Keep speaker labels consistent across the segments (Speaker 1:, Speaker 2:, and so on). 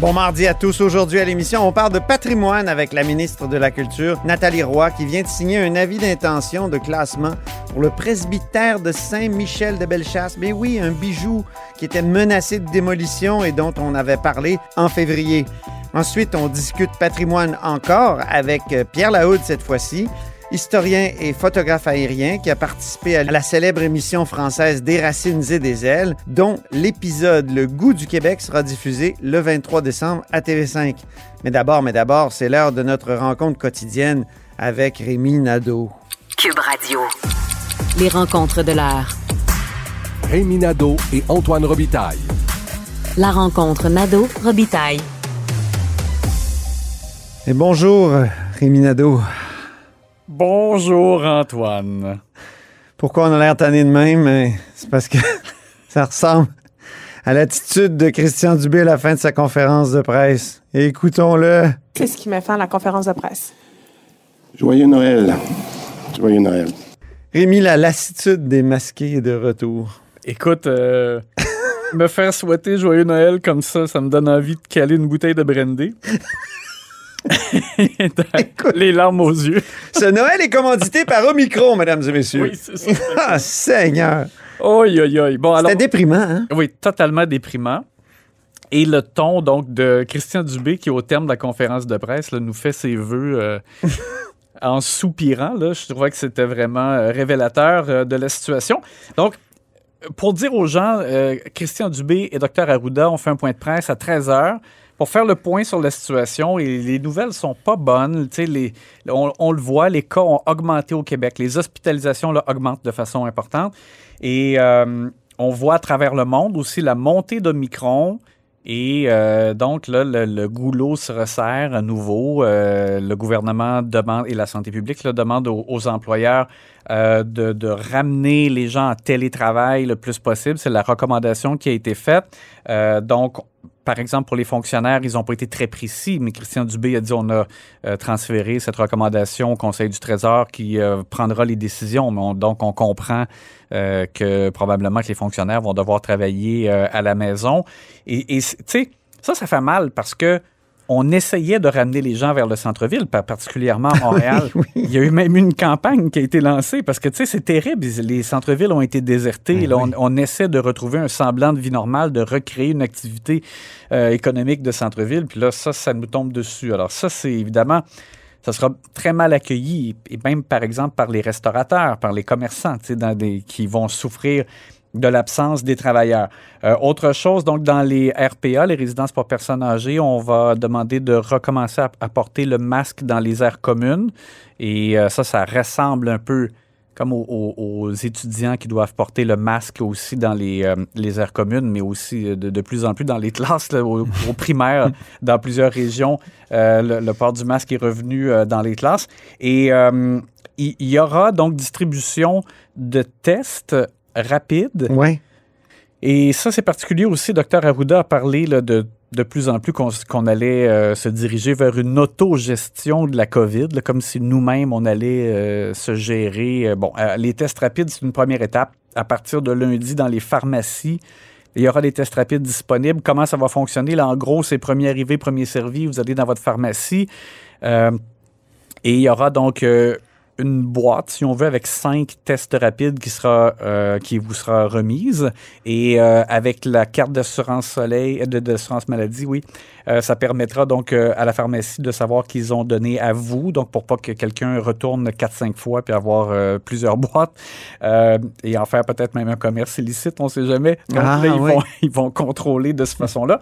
Speaker 1: Bon mardi à tous. Aujourd'hui à l'émission, on parle de patrimoine avec la ministre de la Culture, Nathalie Roy, qui vient de signer un avis d'intention de classement pour le presbytère de Saint-Michel de Bellechasse. Mais oui, un bijou qui était menacé de démolition et dont on avait parlé en février. Ensuite, on discute patrimoine encore avec euh, Pierre Lahoud cette fois-ci, historien et photographe aérien qui a participé à la célèbre émission française Des racines et des ailes, dont l'épisode Le goût du Québec sera diffusé le 23 décembre à TV5. Mais d'abord, mais d'abord, c'est l'heure de notre rencontre quotidienne avec Rémi Nadeau.
Speaker 2: Cube Radio. Les rencontres de l'heure.
Speaker 3: Rémi Nadeau et Antoine Robitaille.
Speaker 2: La rencontre Nadeau-Robitaille.
Speaker 1: Et bonjour, Rémi Nadeau.
Speaker 4: Bonjour Antoine.
Speaker 1: Pourquoi on a l'air tanné de même? Mais C'est parce que ça ressemble à l'attitude de Christian Dubé à la fin de sa conférence de presse. Écoutons-le.
Speaker 5: C'est ce qui m'a fait à la conférence de presse?
Speaker 6: Joyeux Noël. Joyeux Noël.
Speaker 1: Rémi, la lassitude des masqués est de retour.
Speaker 4: Écoute, euh, me faire souhaiter joyeux Noël comme ça, ça me donne envie de caler une bouteille de brandy. Les larmes aux yeux.
Speaker 1: Ce Noël est commandité par Omicron, mesdames et messieurs.
Speaker 4: Oui, c'est ça.
Speaker 1: Ah, Seigneur.
Speaker 4: Oi, oi, oi. Bon, alors.
Speaker 1: C'était déprimant, hein?
Speaker 4: Oui, totalement déprimant. Et le ton, donc, de Christian Dubé, qui, au terme de la conférence de presse, là, nous fait ses voeux euh, en soupirant. Là. Je trouvais que c'était vraiment euh, révélateur euh, de la situation. Donc, pour dire aux gens, Christian Dubé et Dr Arruda ont fait un point de presse à 13 h pour faire le point sur la situation les nouvelles sont pas bonnes. On, le voit, les cas ont augmenté au Québec. Les hospitalisations augmentent de façon importante. Et euh, on voit à travers le monde aussi la montée d'Omicron. Et euh, donc, là, le, goulot se resserre à nouveau. Euh, le gouvernement demande, et la santé publique là, demande aux, employeurs de, de ramener les gens en télétravail le plus possible. C'est la recommandation qui a été faite. Donc, par exemple, pour les fonctionnaires, ils n'ont pas été très précis, mais Christian Dubé a dit on a euh, transféré cette recommandation au Conseil du Trésor qui euh, prendra les décisions. Donc, on comprend euh, que probablement que les fonctionnaires vont devoir travailler à la maison. Et, tu sais, ça, ça fait mal parce que on essayait de ramener les gens vers le centre-ville, pa- particulièrement à Montréal. Il y a eu même une campagne qui a été lancée parce que, tu sais, c'est terrible. Les centres-villes ont été désertés. Là, on, on essaie de retrouver un semblant de vie normale, de recréer une activité euh, économique de centre-ville. Puis là, ça, ça nous tombe dessus. Alors ça, c'est évidemment ça sera très mal accueilli, et même par exemple par les restaurateurs, par les commerçants, tu sais, dans des, qui vont souffrir de l'absence des travailleurs. Euh, autre chose, donc dans les RPA, les résidences pour personnes âgées, on va demander de recommencer à, porter le masque dans les aires communes. Et euh, ça, ça ressemble un peu comme aux, aux- aux étudiants qui doivent porter le masque aussi dans les, euh, les aires communes, mais aussi de, plus en plus dans les classes, là, au, au primaire, dans plusieurs régions, le, port du masque est revenu dans les classes. Et il y aura donc distribution de tests rapides.
Speaker 1: Ouais.
Speaker 4: Et ça, c'est particulier aussi. Dr Arruda a parlé là, de de plus en plus qu'on allait euh, se diriger vers une autogestion de la COVID, là, comme si nous-mêmes, on allait euh, se gérer. Euh, bon, euh, les tests rapides, c'est une première étape. À partir de lundi, dans les pharmacies, il y aura des tests rapides disponibles. Comment ça va fonctionner? Là, en gros, c'est premier arrivé, premier servi. Vous allez dans votre pharmacie. et il y aura donc une boîte, si on veut, avec cinq tests rapides qui, sera, euh, qui vous sera remise. Et euh, avec la carte d'assurance soleil, de- d'assurance maladie, oui, euh, ça permettra donc euh, à la pharmacie de savoir qu'ils ont donné à vous, donc pour pas que quelqu'un retourne 4-5 fois puis avoir euh, plusieurs boîtes euh, et en faire peut-être même un commerce illicite, on sait jamais. Donc
Speaker 1: Ah,
Speaker 4: là, ils,
Speaker 1: oui.
Speaker 4: vont, ils vont contrôler de cette façon-là.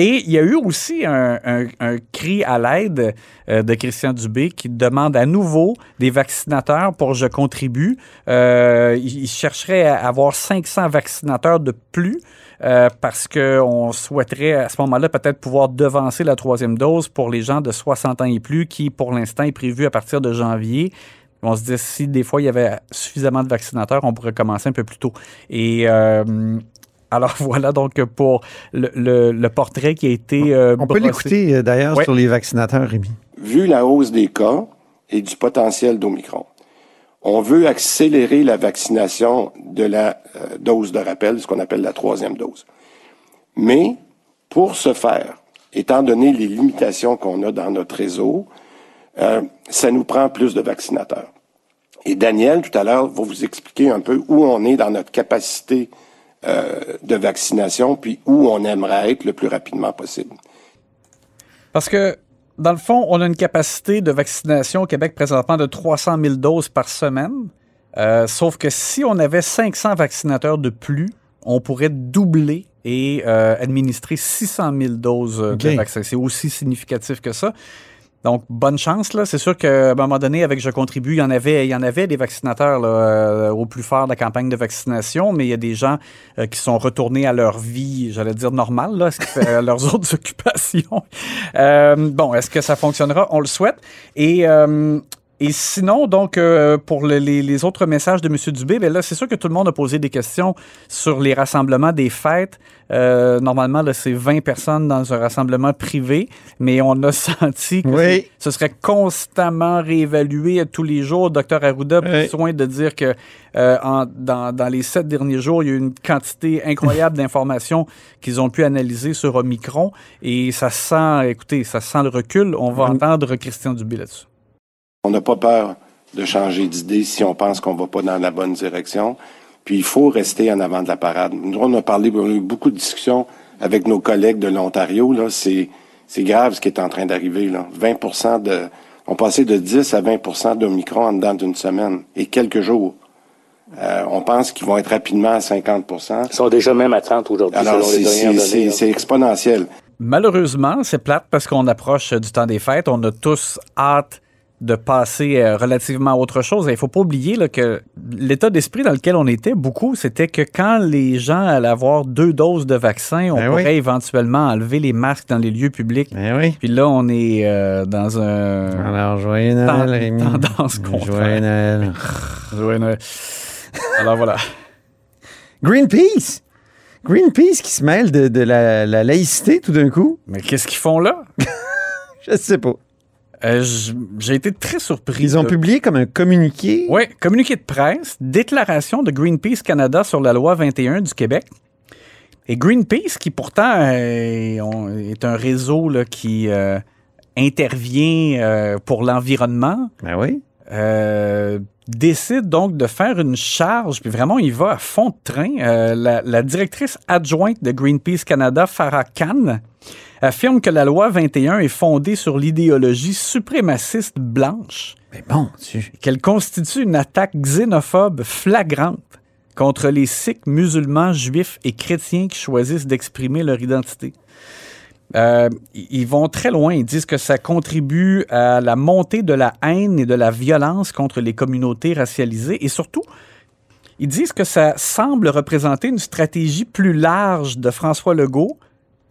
Speaker 4: Et il y a eu aussi un, cri à l'aide euh, de Christian Dubé qui demande à nouveau des vaccinateurs pour Je contribue. Euh, il chercherait à avoir 500 vaccinateurs de plus euh, parce qu'on souhaiterait à ce moment-là peut-être pouvoir devancer la troisième dose pour les gens de 60 ans et plus qui, pour l'instant, est prévu à partir de janvier. On se dit si des fois il y avait suffisamment de vaccinateurs, on pourrait commencer un peu plus tôt. Et Alors voilà donc pour le, le- le portrait qui a été. euh,
Speaker 1: On peut l'écouter euh, d'ailleurs
Speaker 4: Ouais.
Speaker 1: sur les vaccinateurs, Rémi.
Speaker 6: Vu la hausse des cas et du potentiel d'Omicron, on veut accélérer la vaccination de la euh, dose de rappel, ce qu'on appelle la troisième dose. Mais pour ce faire, étant donné les limitations qu'on a dans notre réseau, euh, ça nous prend plus de vaccinateurs. Et Daniel, tout à l'heure, va vous expliquer un peu où on est dans notre capacité euh, de vaccination, puis où on aimerait être le plus rapidement possible.
Speaker 4: Parce que, dans le fond, on a une capacité de vaccination au Québec présentement de 300 000 doses par semaine. Euh, sauf que si on avait 500 vaccinateurs de plus, on pourrait doubler et euh, administrer 600 000 doses euh, de vaccins. C'est aussi significatif que ça. Donc, bonne chance. là. C'est sûr qu'à un moment donné, avec Je contribue, il y en avait, il y en avait des vaccinateurs là, euh, au plus fort de la campagne de vaccination, mais il y a des gens euh, qui sont retournés à leur vie, j'allais dire normale, là, à leurs autres occupations. Euh, bon, est-ce que ça fonctionnera? On le souhaite. Et, euh, et sinon, donc, euh, pour le- les, les autres messages de M. Dubé, ben là, c'est sûr que tout le monde a posé des questions sur les rassemblements des fêtes. Euh, normalement, là, c'est 20 personnes dans un rassemblement privé, mais on a senti que
Speaker 1: Oui.
Speaker 4: ce serait constamment réévalué tous les jours. Docteur Arruda a pris
Speaker 1: Oui.
Speaker 4: soin de dire que euh, en- dans, dans les sept derniers jours, il y a eu une quantité incroyable d'informations qu'ils ont pu analyser sur Omicron. Et ça sent, écoutez, ça sent le recul. On va entendre Christian Dubé là-dessus.
Speaker 6: On n'a pas peur de changer d'idée si on pense qu'on va pas dans la bonne direction. Puis il faut rester en avant de la parade. Nous, on a parlé, on a eu beaucoup de discussions avec nos collègues de l'Ontario. Là, c'est c'est grave ce qui est en train d'arriver. Là, 20% de, on passait de 10 à 20% d'Omicron en dedans d'une semaine et quelques jours. Euh, on pense qu'ils vont être rapidement à 50%
Speaker 7: Ils sont déjà même à 30 aujourd'hui,
Speaker 6: Alors
Speaker 7: selon les
Speaker 6: c'est
Speaker 7: dernières
Speaker 6: c'est-
Speaker 7: données.
Speaker 6: c'est exponentiel.
Speaker 4: Malheureusement, c'est plate parce qu'on approche du temps des fêtes. On a tous hâte de passer euh, relativement à autre chose. Il faut pas oublier là, que l'état d'esprit dans lequel on était, beaucoup, c'était que quand les gens allaient avoir deux doses de vaccin, on
Speaker 1: Ben
Speaker 4: pourrait
Speaker 1: oui.
Speaker 4: éventuellement enlever les masques dans les lieux publics.
Speaker 1: Ben oui.
Speaker 4: Puis là, on est euh, dans un...
Speaker 1: Alors, joyeux Noël, Rémi.
Speaker 4: tendance contraire.
Speaker 1: Joyeux Noël.
Speaker 4: Ouais, ouais. Alors voilà.
Speaker 1: Greenpeace! Greenpeace qui se mêle de, de la, la laïcité tout d'un coup?
Speaker 4: Mais qu'est-ce qu'ils font là?
Speaker 1: Je sais pas.
Speaker 4: Euh, J'ai été très surpris.
Speaker 1: Ils ont publié comme un communiqué?
Speaker 4: Oui, communiqué de presse, déclaration de Greenpeace Canada sur la loi 21 du Québec. Et Greenpeace, qui pourtant euh, est un réseau là, qui euh, intervient euh, pour l'environnement,
Speaker 1: Ben oui.
Speaker 4: euh, décide donc de faire une charge, puis vraiment, il va à fond de train. La, la directrice adjointe de Greenpeace Canada, Farah Khan, affirme que la loi 21 est fondée sur l'idéologie suprémaciste blanche
Speaker 1: Mais bon, tu...
Speaker 4: qu'elle constitue une attaque xénophobe flagrante contre les Sikhs, musulmans, juifs et chrétiens qui choisissent d'exprimer leur identité. Euh, ils vont très loin. Ils disent que ça contribue à la montée de la haine et de la violence contre les communautés racialisées. Et surtout, ils disent que ça semble représenter une stratégie plus large de François Legault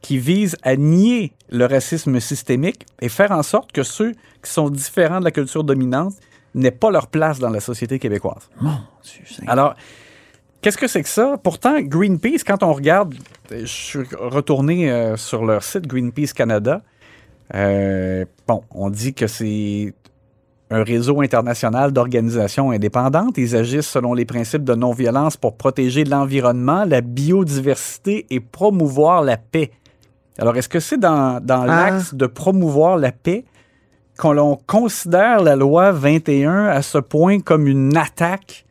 Speaker 4: qui vise à nier le racisme systémique et faire en sorte que ceux qui sont différents de la culture dominante n'aient pas leur place dans la société québécoise.
Speaker 1: Mon Dieu, c'est-
Speaker 4: Alors, qu'est-ce que c'est que ça? Pourtant, Greenpeace, quand on regarde, je suis retourné euh, sur leur site Greenpeace Canada. euh, bon, on dit que c'est un réseau international d'organisations indépendantes. Ils agissent selon les principes de non-violence pour protéger l'environnement, la biodiversité et promouvoir la paix. Alors, est-ce que c'est dans, dans
Speaker 1: Ah.
Speaker 4: l'axe de promouvoir la paix qu'on l'on considère la loi 21 à ce point comme une attaque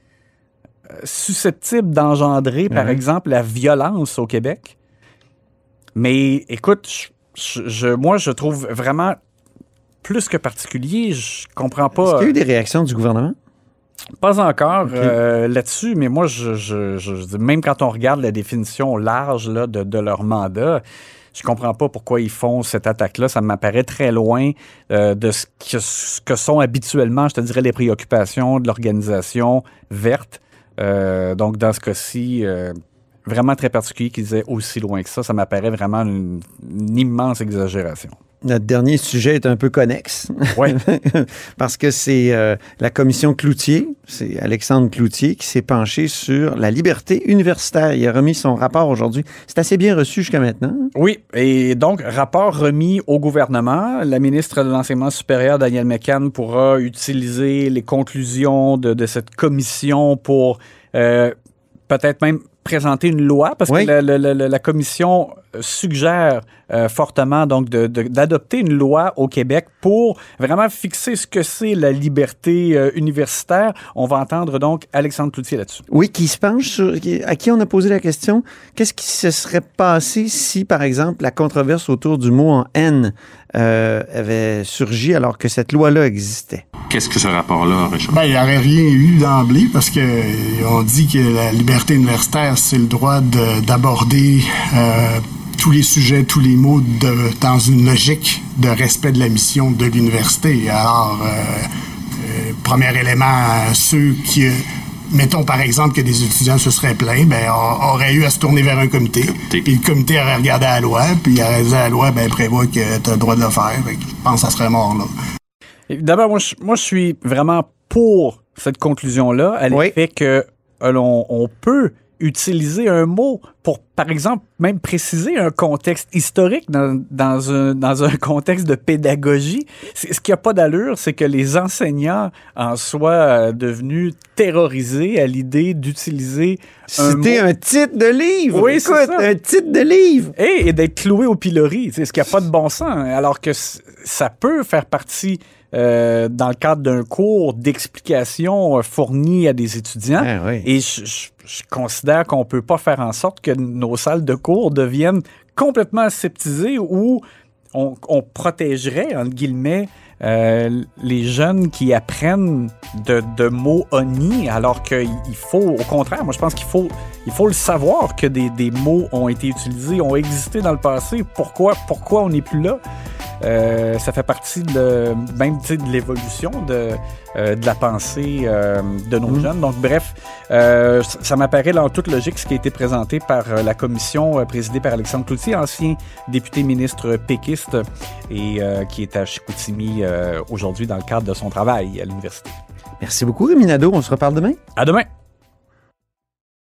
Speaker 4: euh, susceptible d'engendrer, par exemple, la violence au Québec? Mais écoute, je- je- je- moi, je trouve vraiment plus que particulier. Je comprends
Speaker 1: Est-ce
Speaker 4: pas.
Speaker 1: qu'il y a eu des réactions du gouvernement?
Speaker 4: Pas encore euh, là-dessus, mais moi, je, même quand on regarde la définition large là, de, de leur mandat, je comprends pas pourquoi ils font cette attaque-là. Ça m'apparaît très loin euh, de ce que, ce que sont habituellement, je te dirais, les préoccupations de l'organisation verte. Euh, donc, dans ce cas-ci, euh, vraiment très particulier qu'ils aient aussi loin que ça. Ça m'apparaît vraiment une- une immense exagération.
Speaker 1: Notre dernier sujet est un peu connexe.
Speaker 4: Oui.
Speaker 1: Parce que c'est euh, la commission Cloutier, c'est Alexandre Cloutier qui s'est penché sur la liberté universitaire. Il a remis son rapport aujourd'hui. C'est assez bien reçu jusqu'à maintenant.
Speaker 4: Oui, et donc, rapport remis au gouvernement. La ministre de l'Enseignement supérieur, Danielle McCann, pourra utiliser les conclusions de, de cette commission pour euh, peut-être même présenter une loi, parce
Speaker 1: Oui.
Speaker 4: que la, la- la- la commission suggère euh, fortement donc d'adopter une loi au Québec pour vraiment fixer ce que c'est la liberté euh, universitaire. On va entendre donc Alexandre Cloutier là-dessus.
Speaker 1: Oui, qui se penche sur. à qui on a posé la question qu'est-ce qui se serait passé si, par exemple, la controverse autour du mot en haine euh, avait surgi alors que cette loi-là existait?
Speaker 8: Qu'est-ce que ce rapport-là, Richard?
Speaker 9: Ben, il n'y aurait rien eu d'emblée parce que euh, on dit que la liberté universitaire, c'est le droit de- d'aborder euh, tous les sujets, tous les mots de- dans une logique de respect de la mission de l'université. Alors, euh, euh, premier élément, ceux qui, mettons par exemple que des étudiants se seraient plaints, ben, on- aurait eu à se tourner vers un comité. Puis le comité aurait regardé la loi, puis il aurait dit à la loi, ben, prévoit que tu as le droit de le faire. Je pense que ça serait mort, là.
Speaker 4: D'abord, moi, je, moi, je suis vraiment pour cette conclusion-là, à l'effet que euh, on peut utiliser un mot pour, par exemple, même préciser un contexte historique dans, dans, un, dans un contexte de pédagogie. Ce qui n'a pas d'allure, c'est que les enseignants en soient euh, devenus terrorisés à l'idée d'utiliser un
Speaker 1: C'était un titre de livre!
Speaker 4: Oui, c'est
Speaker 1: Écoute,
Speaker 4: ça.
Speaker 1: un titre de livre!
Speaker 4: et, et d'être cloué au pilori, c'est ce qui n'a pas de bon sens, alors que ça peut faire partie euh, dans le cadre d'un cours d'explication euh, fourni à des étudiants.
Speaker 1: Ah oui.
Speaker 4: Et je, je- je considère qu'on peut pas faire en sorte que nos salles de cours deviennent complètement aseptisées ou on, on protégerait, entre guillemets, euh, les jeunes qui apprennent de, de mots honnis, alors qu'il il faut, au contraire, moi je pense qu'il faut, il faut le savoir que des, des mots ont été utilisés, ont existé dans le passé. Pourquoi, pourquoi on n'est plus là? Euh, ça fait partie de, même tu sais, de l'évolution de, euh, de la pensée euh, de nos jeunes. Donc, bref, euh, ça, m'apparaît là en toute logique ce qui a été présenté par euh, la commission euh, présidée par Alexandre Cloutier, ancien député ministre péquiste et euh, qui est à Chicoutimi euh, aujourd'hui dans le cadre de son travail à l'université.
Speaker 1: Merci beaucoup, Rémi Nadeau. On se reparle demain?
Speaker 4: À demain!